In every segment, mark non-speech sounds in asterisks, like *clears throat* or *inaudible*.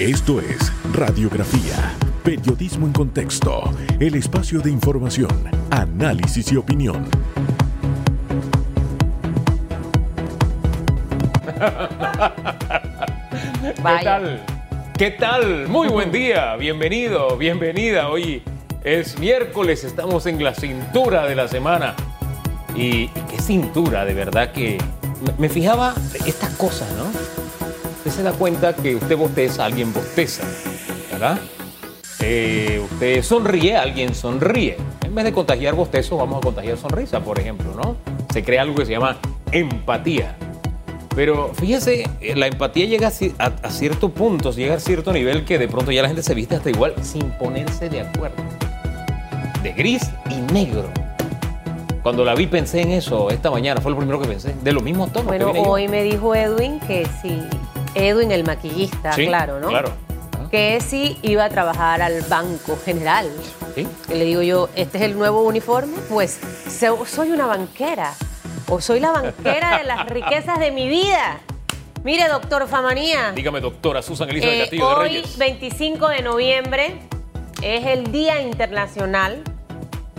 Esto es Radiografía, Periodismo en Contexto, el espacio de información, análisis y opinión. *laughs* ¿Qué tal? ¿Qué tal? Muy buen *laughs* día, bienvenido, bienvenida. Hoy es miércoles, estamos en la cintura de la semana. Y, qué cintura, de verdad que me, fijaba estas cosas, ¿no? Se da cuenta que usted bosteza, alguien bosteza, ¿verdad? Eh, usted sonríe, alguien sonríe. En vez de contagiar bostezo, vamos a contagiar sonrisa, por ejemplo, ¿no? Se crea algo que se llama empatía. Pero fíjese, eh, la empatía llega a, a, cierto punto, llega a cierto nivel que de pronto ya la gente se viste hasta igual sin ponerse de acuerdo. De gris y negro. Cuando la vi pensé en eso esta mañana, fue lo primero que pensé, de lo mismo tono. Bueno, hoy me dijo Edwin que si, Edwin el maquillista, claro, ¿no? Claro. Que si iba a trabajar al Banco General. ¿Sí? Que le digo yo, ¿este es el nuevo uniforme? Pues soy una banquera o soy la banquera de las riquezas de mi vida. Mire, doctor Famanía. Dígame, doctora Susan Elizabeth eh, Castillo de hoy, Reyes. 25 de noviembre, es el Día Internacional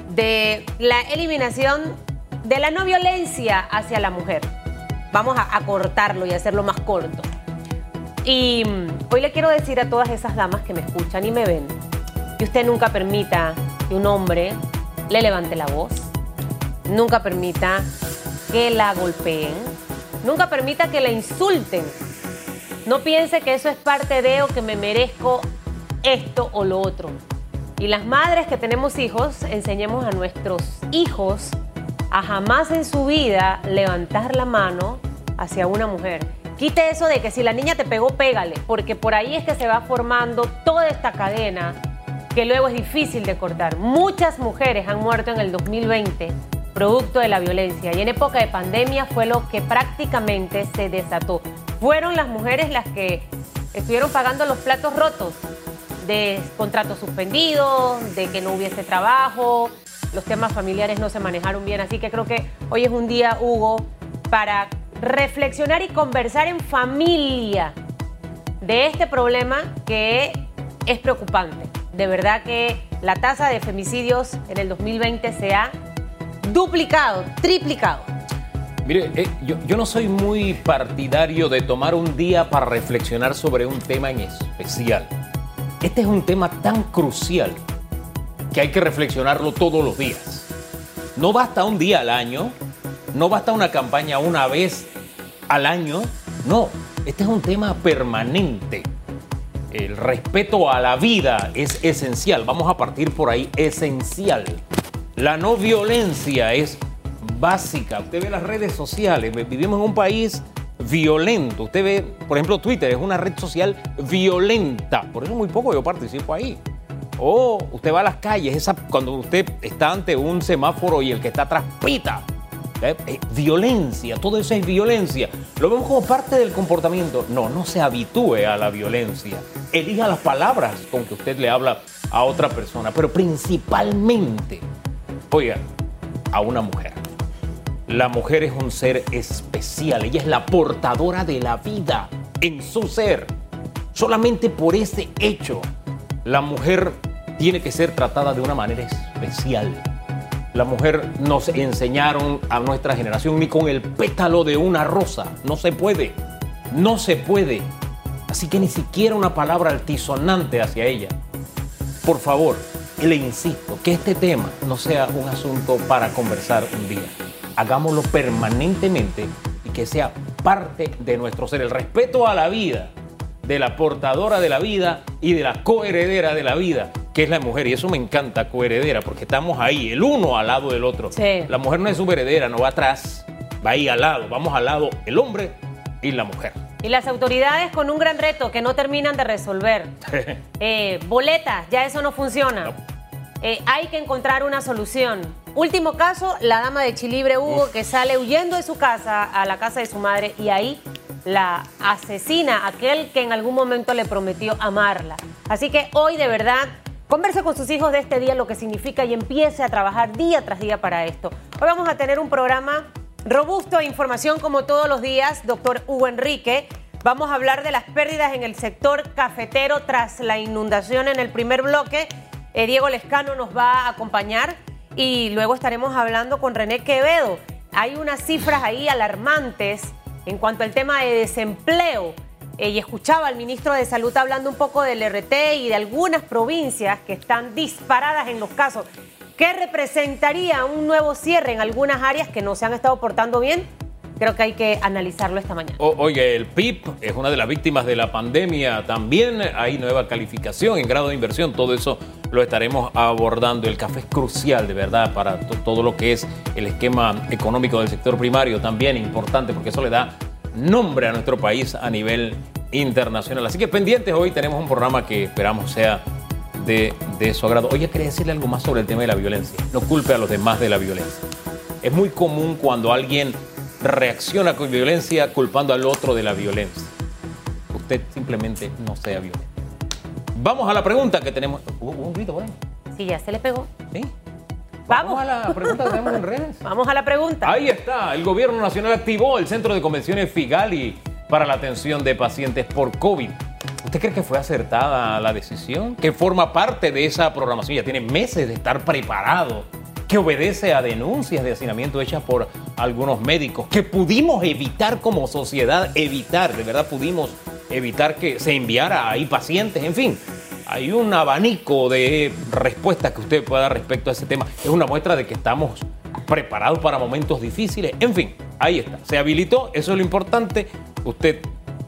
de la eliminación de la no violencia hacia la mujer. Vamos a, a cortarlo y hacerlo más corto. Y hoy le quiero decir a todas esas damas que me escuchan y me ven que usted nunca permita que un hombre le levante la voz, nunca permita que la golpeen, nunca permita que la insulten. No piense que eso es parte de o que me merezco esto o lo otro. Y las madres que tenemos hijos, enseñemos a nuestros hijos a jamás en su vida levantar la mano hacia una mujer. Quite eso de que si la niña te pegó, pégale, porque por ahí es que se va formando toda esta cadena que luego es difícil de cortar. Muchas mujeres han muerto en el 2020 producto de la violencia y en época de pandemia fue lo que prácticamente se desató. Fueron las mujeres las que estuvieron pagando los platos rotos de contratos suspendidos, de que no hubiese trabajo, los temas familiares no se manejaron bien, así que creo que hoy es un día, Hugo, para reflexionar y conversar en familia de este problema que es preocupante. De verdad que la tasa de femicidios en el 2020 se ha duplicado, triplicado. Mire, eh, yo, yo, no soy muy partidario de tomar un día para reflexionar sobre un tema en especial. Este es un tema tan crucial que hay que reflexionarlo todos los días. No basta un día al año, no basta una campaña una vez al año, no, este es un tema permanente. El respeto a la vida es esencial, vamos a partir por ahí, esencial. La no violencia es básica. Usted ve las redes sociales, vivimos en un país violento. Usted ve, por ejemplo, Twitter es una red social violenta. Por eso muy poco yo participo ahí. O usted va a las calles, esa, cuando usted está ante un semáforo y el que está atrás pita. ¿Eh? Eh, violencia, todo eso es violencia. Lo vemos como parte del comportamiento. No, no se habitúe a la violencia. Elija las palabras con que usted le habla a otra persona, pero principalmente Oiga, a una mujer. La mujer es un ser especial, ella es la portadora de la vida en su ser. Solamente por ese hecho, la mujer tiene que ser tratada de una manera especial. La mujer nos enseñaron a nuestra generación ni con el pétalo de una rosa. No se puede. No se puede. Así que ni siquiera una palabra altisonante hacia ella. Por favor, le insisto, que este tema no sea un asunto para conversar un día. Hagámoslo permanentemente y que sea parte de nuestro ser. El respeto a la vida, de la portadora de la vida y de la coheredera de la vida, que es la mujer. Y eso me encanta, coheredera, porque estamos ahí, el uno al lado del otro. Sí. La mujer no es su heredera, no va atrás, va ahí al lado. Vamos al lado el hombre y la mujer. Y las autoridades con un gran reto que no terminan de resolver. *laughs* eh, boletas, ya eso no funciona. No. Eh, hay que encontrar una solución. Último caso, la dama de Chilibre Hugo, Uf. que sale huyendo de su casa a la casa de su madre y ahí la asesina aquel que en algún momento le prometió amarla. Así que hoy de verdad converse con sus hijos de este día lo que significa y empiece a trabajar día tras día para esto. Hoy vamos a tener un programa robusto de información como todos los días, doctor Hugo Enrique. Vamos a hablar de las pérdidas en el sector cafetero tras la inundación en el primer bloque. Eh, Diego Lescano nos va a acompañar y luego estaremos hablando con René Quevedo. Hay unas cifras ahí alarmantes en cuanto al tema de desempleo. Y escuchaba al ministro de Salud hablando un poco del RT y de algunas provincias que están disparadas en los casos. ¿Qué representaría un nuevo cierre en algunas áreas que no se han estado portando bien? Creo que hay que analizarlo esta mañana. oye, el PIB es una de las víctimas de la pandemia. También hay nueva calificación en grado de inversión. Todo eso lo estaremos abordando. El café es crucial, de verdad, para todo lo que es el esquema económico del sector primario. También importante porque eso le da nombre a nuestro país a nivel internacional. Así que pendientes, hoy tenemos un programa que esperamos sea de, de su agrado. Oye, quería decirle algo más sobre el tema de la violencia. No culpe a los demás de la violencia. Es muy común cuando alguien reacciona con violencia culpando al otro de la violencia. Usted simplemente no sea violento. Vamos a la pregunta que tenemos. ¿Hubo un grito por ahí? Sí, ya se le pegó. ¿Sí? Vamos. a la pregunta que tenemos en redes. Vamos a la pregunta. Ahí está. El gobierno nacional activó el centro de convenciones Figali para la atención de pacientes por COVID. ¿Usted cree que fue acertada la decisión? Que forma parte de esa programación. Ya tiene meses de estar preparado que obedece a denuncias de hacinamiento hechas por algunos médicos, que pudimos evitar como sociedad, evitar, de verdad pudimos evitar que se enviara ahí pacientes, en fin. Hay un abanico de respuestas que usted pueda dar respecto a ese tema. Es una muestra de que estamos preparados para momentos difíciles. En fin, ahí está. Se habilitó, eso es lo importante. ¿Usted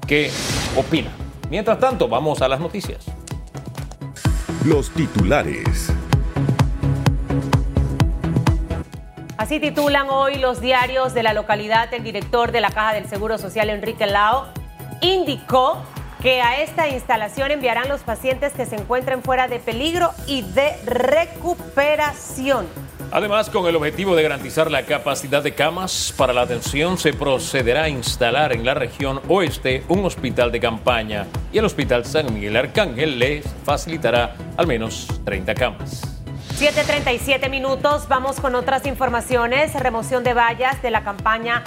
qué opina? Mientras tanto, vamos a las noticias. Los titulares. Así titulan hoy los diarios de la localidad. El director de la Caja del Seguro Social, Enrique Lao, indicó que a esta instalación enviarán los pacientes que se encuentren fuera de peligro y de recuperación. Además, con el objetivo de garantizar la capacidad de camas para la atención, se procederá a instalar en la región oeste un hospital de campaña y el Hospital San Miguel Arcángel les facilitará al menos 30 camas. 7.37 minutos, vamos con otras informaciones. Remoción de vallas de la campaña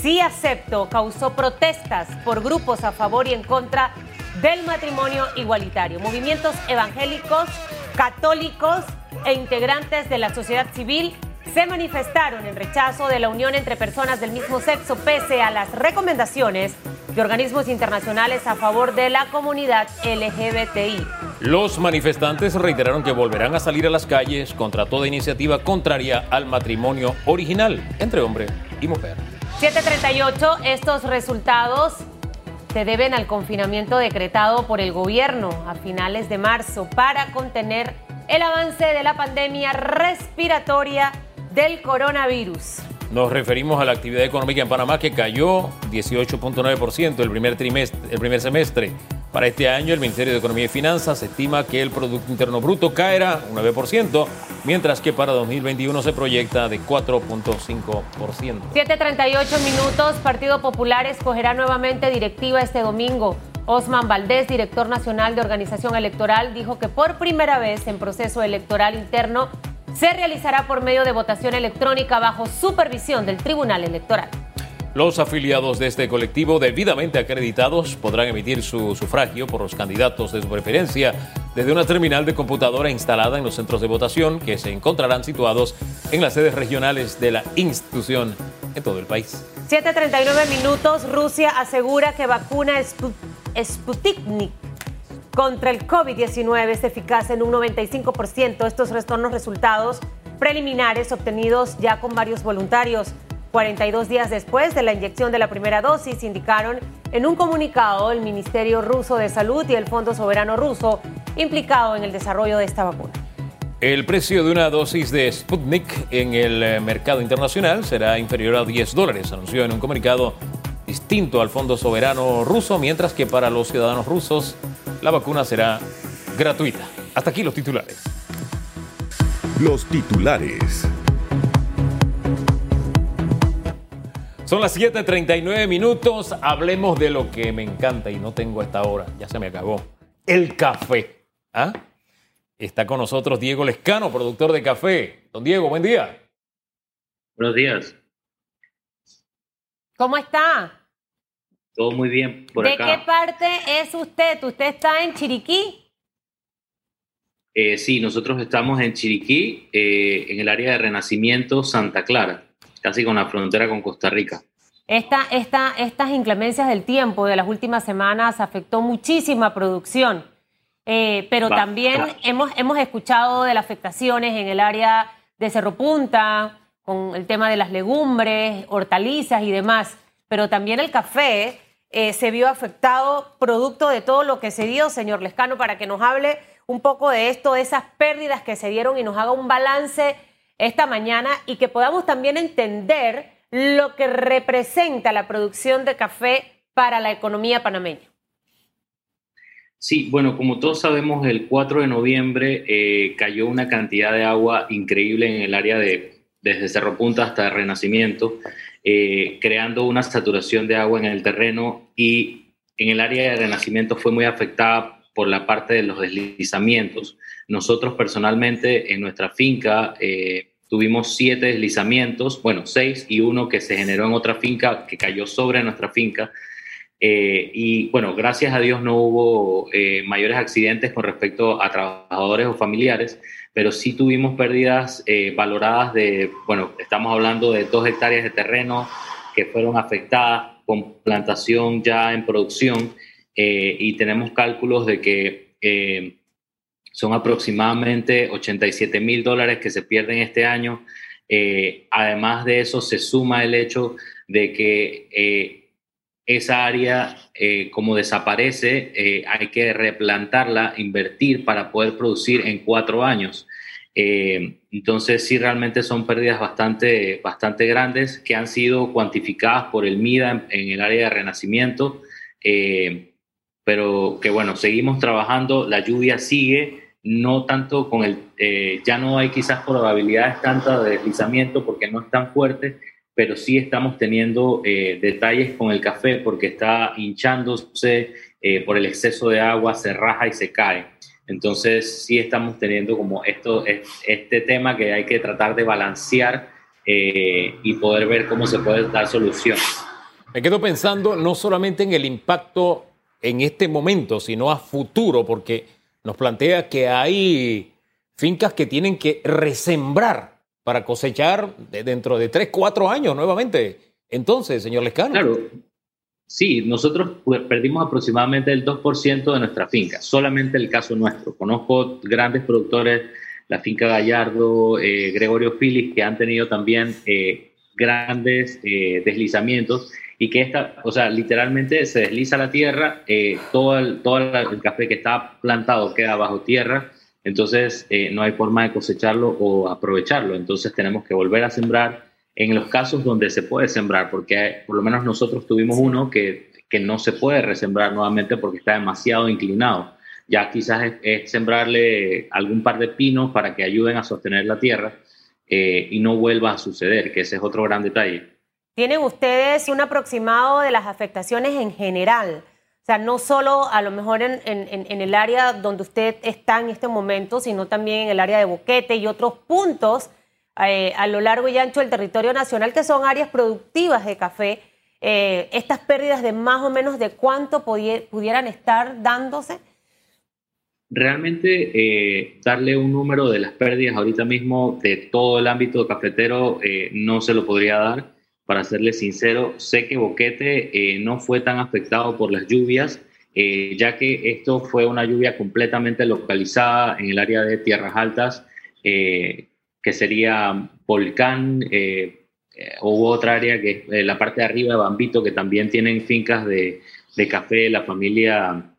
Sí Acepto causó protestas por grupos a favor y en contra del matrimonio igualitario. Movimientos evangélicos, católicos e integrantes de la sociedad civil se manifestaron en rechazo de la unión entre personas del mismo sexo pese a las recomendaciones de organismos internacionales a favor de la comunidad LGBTI. Los manifestantes reiteraron que volverán a salir a las calles contra toda iniciativa contraria al matrimonio original entre hombre y mujer. 738, estos resultados se deben al confinamiento decretado por el gobierno a finales de marzo para contener el avance de la pandemia respiratoria del coronavirus. Nos referimos a la actividad económica en Panamá que cayó 18.9% el primer el primer semestre. Para este año, el Ministerio de Economía y Finanzas estima que el Producto Interno Bruto caerá un 9%, mientras que para 2021 se proyecta de 4.5%. 7.38 minutos, Partido Popular escogerá nuevamente directiva este domingo. Osman Valdés, director nacional de organización electoral, dijo que por primera vez en proceso electoral interno se realizará por medio de votación electrónica bajo supervisión del Tribunal Electoral. Los afiliados de este colectivo debidamente acreditados podrán emitir su sufragio por los candidatos de su preferencia desde una terminal de computadora instalada en los centros de votación que se encontrarán situados en las sedes regionales de la institución en todo el país. 7.39 minutos, Rusia asegura que vacuna Sputnik contra el COVID-19 es eficaz en un 95%. Estos son los resultados preliminares obtenidos ya con varios voluntarios. 42 días después de la inyección de la primera dosis, indicaron en un comunicado el Ministerio Ruso de Salud y el Fondo Soberano Ruso implicado en el desarrollo de esta vacuna. El precio de una dosis de Sputnik en el eh, mercado internacional será inferior a 10 dólares, anunció en un comunicado distinto al Fondo Soberano Ruso, mientras que para los ciudadanos rusos la vacuna será gratuita. Hasta aquí los titulares. Los titulares. Son las 7:39 minutos. Hablemos de lo que me encanta y no tengo esta hora. Ya se me acabó. El café. ¿Ah? Está con nosotros Diego Lescano, productor de café. Don Diego, buen día. Buenos días. ¿Cómo está? Todo muy bien por ¿De acá. qué parte es usted? ¿Usted está en Chiriquí? Eh, sí, nosotros estamos en Chiriquí, eh, en el área de Renacimiento Santa Clara, casi con la frontera con Costa Rica. Esta, esta, estas inclemencias del tiempo de las últimas semanas afectó muchísima producción, eh, pero Va- también hemos, hemos escuchado de las afectaciones en el área de Cerro Punta, con el tema de las legumbres, hortalizas y demás, pero también el café eh, se vio afectado producto de todo lo que se dio, señor Lescano, para que nos hable un poco de esto, de esas pérdidas que se dieron y nos haga un balance esta mañana y que podamos también entender lo que representa la producción de café para la economía panameña. Sí, bueno, como todos sabemos, el 4 de noviembre eh, cayó una cantidad de agua increíble en el área de desde Cerro Punta hasta Renacimiento, eh, creando una saturación de agua en el terreno y en el área de Renacimiento fue muy afectada por la parte de los deslizamientos. Nosotros personalmente en nuestra finca eh, tuvimos siete deslizamientos, bueno, seis y uno que se generó en otra finca que cayó sobre nuestra finca. Eh, y bueno, gracias a Dios no hubo eh, mayores accidentes con respecto a trabajadores o familiares, pero sí tuvimos pérdidas eh, valoradas de, bueno, estamos hablando de dos hectáreas de terreno que fueron afectadas con plantación ya en producción eh, y tenemos cálculos de que eh, son aproximadamente 87 mil dólares que se pierden este año. Eh, además de eso, se suma el hecho de que eh, esa área, eh, como desaparece, hay que replantarla, invertir para poder producir en cuatro años. Entonces, sí, realmente son pérdidas bastante, bastante grandes que han sido cuantificadas por el MIDA en, el área de renacimiento, pero que bueno, seguimos trabajando, la lluvia sigue, no tanto con el, eh, ya no hay quizás probabilidades tantas de deslizamiento porque no es tan fuerte, pero sí estamos teniendo eh, detalles con el café porque está hinchándose eh, por el exceso de agua, se raja y se cae. Entonces sí estamos teniendo como esto, es- este tema que hay que tratar de balancear y poder ver cómo se puede dar soluciones. Me quedo pensando no solamente en el impacto en este momento, sino a futuro, porque nos plantea que hay fincas que tienen que resembrar para cosechar de- dentro de 3, 4 años nuevamente. Entonces, señor Lescano. Claro, sí, nosotros pues, perdimos aproximadamente el 2% de nuestra finca, solamente el caso nuestro. Conozco grandes productores, la finca Gallardo, eh, Gregorio Phillips, que han tenido también eh, grandes eh, deslizamientos y que esta, o sea, literalmente se desliza la tierra, eh, todo, el, todo el café que está plantado queda bajo tierra, entonces eh, no hay forma de cosecharlo o aprovecharlo, entonces tenemos que volver a sembrar en los casos donde se puede sembrar, porque hay- por lo menos nosotros tuvimos uno que, que no se puede resembrar nuevamente porque está demasiado inclinado. Ya quizás es, es sembrarle algún par de pinos para que ayuden a sostener la tierra eh, y no vuelva a suceder, que ese es otro gran detalle. ¿Tienen ustedes un aproximado de las afectaciones en general? O sea, no solo a lo mejor en, el área donde usted está en este momento, sino también en el área de Boquete y otros puntos eh, a lo largo y ancho del territorio nacional que son áreas productivas de café. Eh, estas pérdidas de más o menos de cuánto pudieran estar dándose. Realmente eh, darle un número de las pérdidas ahorita mismo de todo el ámbito cafetero no se lo podría dar. Para serle sincero, sé que Boquete eh, no fue tan afectado por las lluvias, eh, ya que esto fue una lluvia completamente localizada en el área de tierras altas, eh, que sería Volcán, hubo otra área que es la parte de arriba de Bambito, que también tienen fincas de, de café de la familia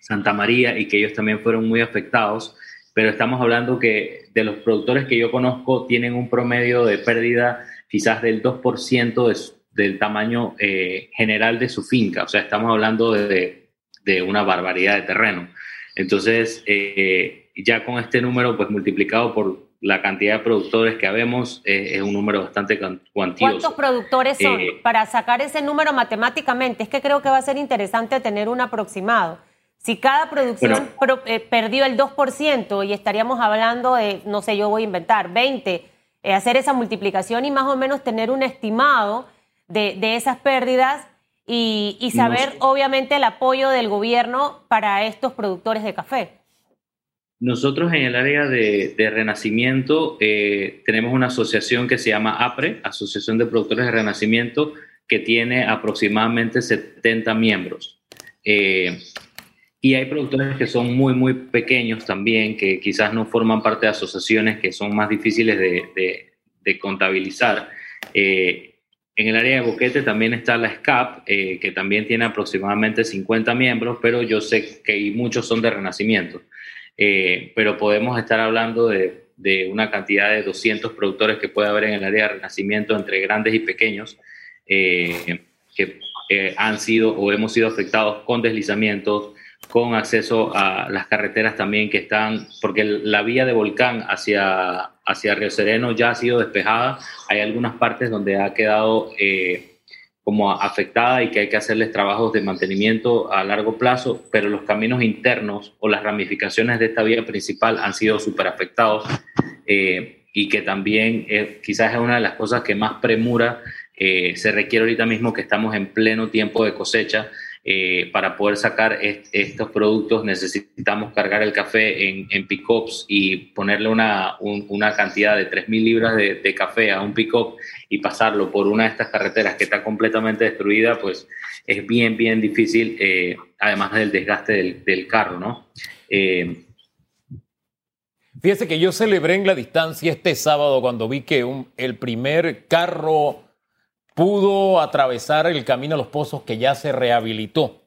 Santa María y que ellos también fueron muy afectados, pero estamos hablando que de los productores que yo conozco tienen un promedio de pérdida quizás del 2% de su- del tamaño eh, general de su finca, o sea, estamos hablando de, de una barbaridad de terreno. Entonces, eh, ya con este número, pues multiplicado por la cantidad de productores que habemos, eh, es un número bastante cuantioso. ¿Cuántos productores son? Eh, Para sacar ese número matemáticamente, es que creo que va a ser interesante tener un aproximado. Si cada producción Bueno. pro- eh, perdió el 2% y estaríamos hablando de, no sé, yo voy a inventar, 20, eh, hacer esa multiplicación y más o menos tener un estimado de, de esas pérdidas y, saber, obviamente, el apoyo del gobierno para estos productores de café. Nosotros en el área de, Renacimiento eh, tenemos una asociación que se llama APRE, Asociación de Productores de Renacimiento, que tiene aproximadamente 70 miembros. Eh, y hay productores que son muy, muy pequeños también, que quizás no forman parte de asociaciones que son más difíciles de, contabilizar. Eh, en el área de boquete también está la SCAP, eh, que también tiene aproximadamente 50 miembros, pero yo sé que muchos son de renacimiento. Eh, pero podemos estar hablando de, una cantidad de 200 productores que puede haber en el área de renacimiento entre grandes y pequeños, eh, que han sido o hemos sido afectados con deslizamientos, con acceso a las carreteras también que están, porque la vía de volcán hacia, hacia Río Sereno ya ha sido despejada. Hay algunas partes donde ha quedado eh, como afectada y que hay que hacerles trabajos de mantenimiento a largo plazo, pero los caminos internos o las ramificaciones de esta vía principal han sido súper afectados eh, y que también eh, quizás es una de las cosas que más premura se requiere ahorita mismo que estamos en pleno tiempo de cosecha eh, para poder sacar estos productos necesitamos cargar el café en, en pick-ups y ponerle una, una cantidad de 3.000 libras de, café a un pick-up y pasarlo por una de estas carreteras que está completamente destruida, pues es bien, bien difícil, eh, además del desgaste del, carro, ¿no? Eh, Fíjese que yo celebré en la distancia este sábado cuando vi que un, el primer carro pudo atravesar el camino a los pozos que ya se rehabilitó.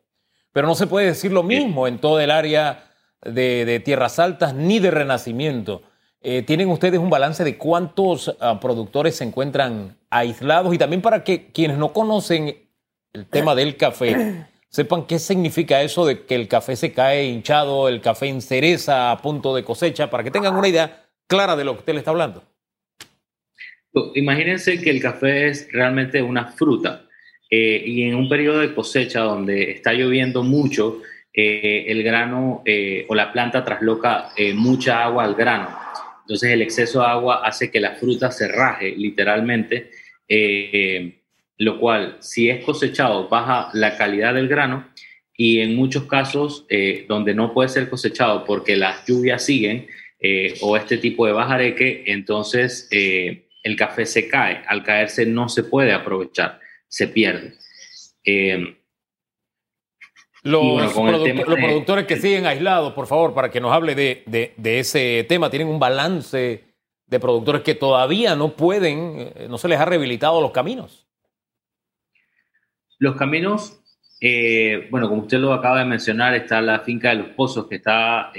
Pero no se puede decir lo mismo en todo el área de, tierras altas ni de renacimiento. Eh, ¿Tienen ustedes un balance de cuántos ah, productores se encuentran aislados? Y también para que quienes no conocen el tema del café *clears throat* sepan qué significa eso de que el café se cae hinchado, el café en cereza a punto de cosecha, para que tengan una idea clara de lo que usted le está hablando. Imagínense que el café es realmente una fruta eh, y en un periodo de cosecha donde está lloviendo mucho, eh, el grano eh, o la planta trasloca mucha agua al grano. Entonces el exceso de agua hace que la fruta se raje literalmente, lo cual si es cosechado baja la calidad del grano y en muchos casos donde no puede ser cosechado porque las lluvias siguen o este tipo de bajareque, entonces el café se cae. Al caerse no se puede aprovechar, se pierde. Eh, los, productores que siguen aislados, por favor, para que nos hable de, ese tema, tienen un balance de productores que todavía no pueden, eh, no se les ha rehabilitado los caminos. Los caminos, eh, bueno, como usted lo acaba de mencionar, está la finca de los pozos que está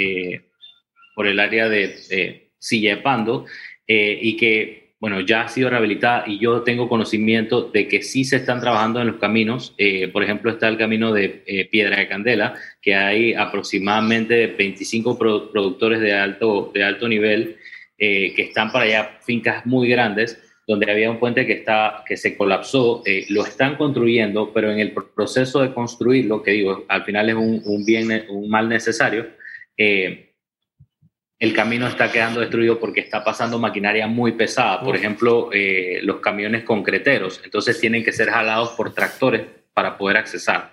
por el área de Silla de Pando y que bueno, ya ha sido rehabilitada y yo tengo conocimiento de que sí se están trabajando en los caminos. Eh, por ejemplo, está el camino de eh, Piedra de Candela, que hay aproximadamente 25 productores de alto, de alto nivel eh, que están para allá, fincas muy grandes, donde había un puente que, está, que se colapsó. lo están construyendo, pero en el proceso de construirlo, que digo, al final es un, bien, un mal necesario, el camino está quedando destruido porque está pasando maquinaria muy pesada, por ejemplo, eh, los camiones concreteros, entonces tienen que ser jalados por tractores para poder accesar.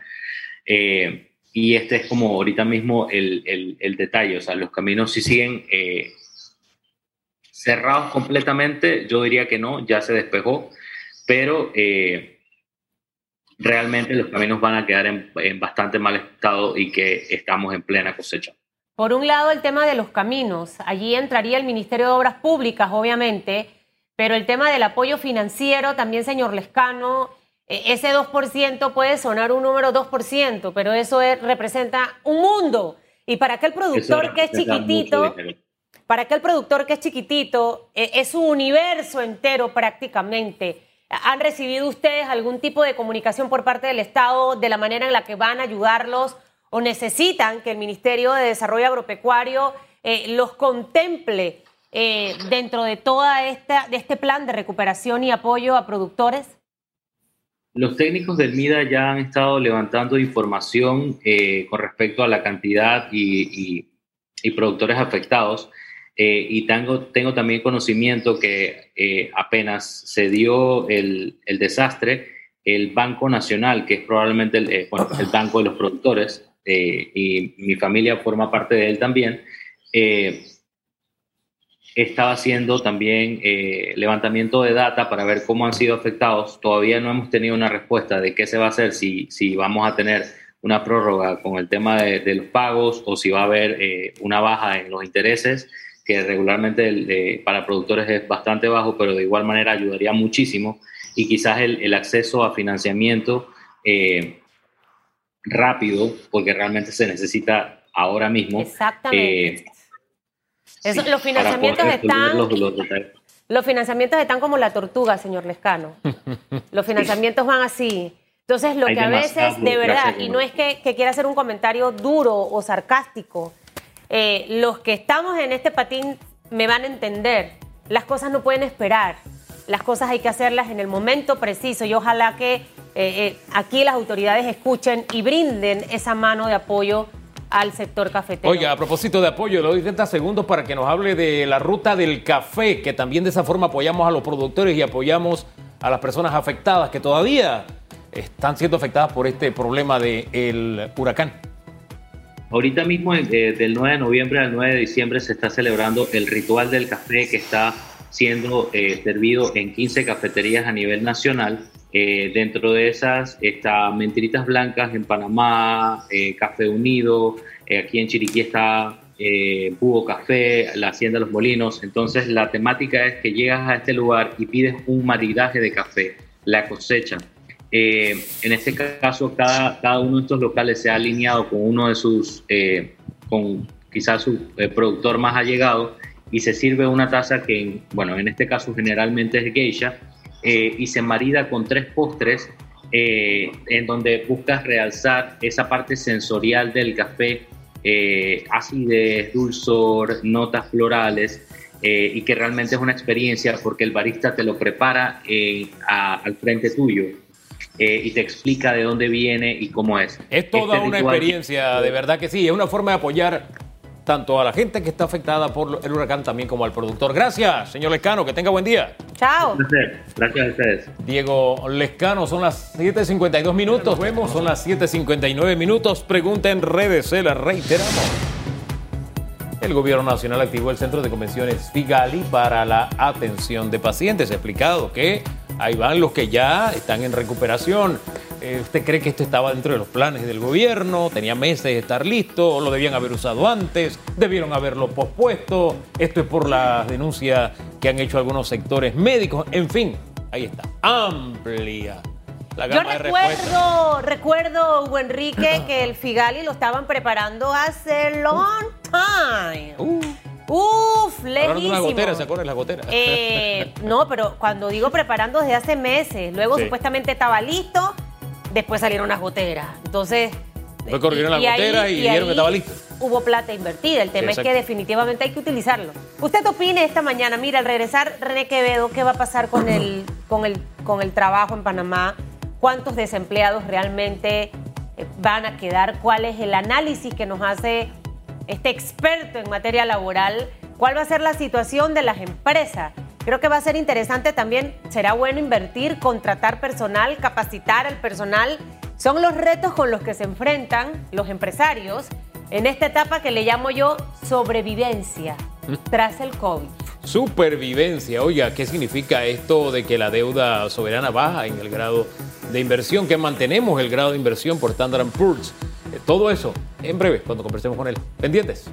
Eh, y este es como ahorita mismo el, detalle, o sea, los caminos si siguen eh, cerrados completamente, yo diría que no, ya se despejó, pero realmente los caminos van a quedar en bastante mal estado y que estamos en plena cosecha. Por un lado, el tema de los caminos. Allí entraría el Ministerio de Obras Públicas, obviamente, pero el tema del apoyo financiero también, señor Lescano, e, ese 2% puede sonar un número 2%, pero eso representa un mundo. Y para aquel productor que es chiquitito, para aquel productor que es chiquitito, e, es un universo entero prácticamente. ¿Han recibido ustedes algún tipo de comunicación por parte del Estado de la manera en la que van a ayudarlos? O necesitan que el Ministerio de Desarrollo Agropecuario eh, los contemple eh, dentro de esta, de este plan de recuperación y apoyo a productores? Los técnicos del MIDA ya han estado levantando información eh, con respecto a la cantidad y, productores afectados. y tengo, tengo también conocimiento que apenas se dio el, el desastre, el Banco Nacional, que es probablemente el, eh, el banco de los productores, eh, y mi familia forma parte de él también, eh, estaba haciendo también levantamiento de data para ver cómo han sido afectados. Todavía no hemos tenido una respuesta de qué se va a hacer, si, si vamos a tener una prórroga con el tema de, los pagos o si va a haber una baja en los intereses, que regularmente para productores es bastante bajo, pero de igual manera ayudaría muchísimo y quizás el, acceso a financiamiento eh, rápido, porque realmente se necesita ahora mismo. Exactamente. Eh, los financiamientos están... Los, financiamientos están como la tortuga, señor Lescano. los *laughs* financiamientos van así. Entonces, lo que a veces, de verdad, y no es que, quiera hacer un comentario duro o sarcástico, eh, los que estamos en este patín me van a entender. Las cosas no pueden esperar las cosas hay que hacerlas en el momento preciso y ojalá que eh, eh, aquí las autoridades escuchen y brinden esa mano de apoyo al sector cafetero. Oiga, a propósito de apoyo, le doy 30 segundos para que nos hable de la ruta del café, que también de esa forma apoyamos a los productores y apoyamos a las personas afectadas que todavía están siendo afectadas por este problema del huracán. Ahorita mismo, eh, del 9 de noviembre al 9 de diciembre, se está celebrando el ritual del café que está siendo eh, servido en 15 cafeterías a nivel nacional. Eh, dentro de esas está Mentiritas Blancas en Panamá, eh, Café Unido, aquí en Chiriquí está Búho Café, la Hacienda los Molinos. Entonces la temática es que llegas a este lugar y pides un maridaje de café, la cosecha. en este caso, cada, cada uno de estos locales se ha alineado con uno de sus, con quizás su productor más allegado y se sirve una taza que, bueno, en este caso generalmente es geisha, eh, y se marida con tres postres eh, en donde buscas realzar esa parte sensorial del café, eh, acidez, dulzor, notas florales, y que realmente es una experiencia porque el barista te lo prepara al frente tuyo. y te explica de dónde viene y cómo es. Es toda este una experiencia, de verdad que sí, es una forma de apoyar tanto a la gente que está afectada por el huracán también como al productor. Gracias, señor Lescano, que tenga buen día. Chao. Gracias a ustedes. Diego Lescano, son las 7.52 minutos. vemos, son las 7.59 minutos. Pregunta en redes, se la reiteramos. El gobierno nacional activó el centro de convenciones Figali para la atención de pacientes. Ha explicado que ahí van los que ya están en recuperación. Eh, ¿Usted cree que esto estaba dentro de los planes del gobierno? ¿Tenía meses de estar listo? ¿Lo debían haber usado antes? ¿Debieron haberlo pospuesto? Esto es por la denuncia que han hecho algunos sectores médicos. En fin, ahí está. Amplia. La gama Yo recuerdo, recuerdo, Hugo Enrique, que el Figali lo estaban preparando hace long time. Uh. Uf, lejísimo. Una gotera, ¿se acuerdan las goteras? Eh, no, pero cuando digo preparando desde hace meses, luego supuestamente estaba listo después salieron las goteras. Entonces. Después corrieron las goteras y, dijeron que estaba listo. Hubo plata invertida. El tema es que definitivamente hay que utilizarlo. ¿Usted opine esta mañana? Mira, al regresar René Quevedo, ¿qué va a pasar con el, *clears throat* con el, con el trabajo en Panamá? ¿Cuántos desempleados realmente eh, van a quedar? ¿Cuál es el análisis que nos hace este experto en materia laboral? ¿Cuál va a ser la situación de las empresas? Creo que va a ser interesante también, será bueno invertir, contratar personal, capacitar al personal. Son los retos con los que se enfrentan los empresarios en esta etapa que le llamo yo sobrevivencia tras el COVID. Supervivencia, oiga, ¿qué significa esto de que la deuda soberana baja en el grado de inversión, que mantenemos el grado de inversión por Standard Poor's? Eh, todo eso en breve, cuando conversemos con él. Pendientes.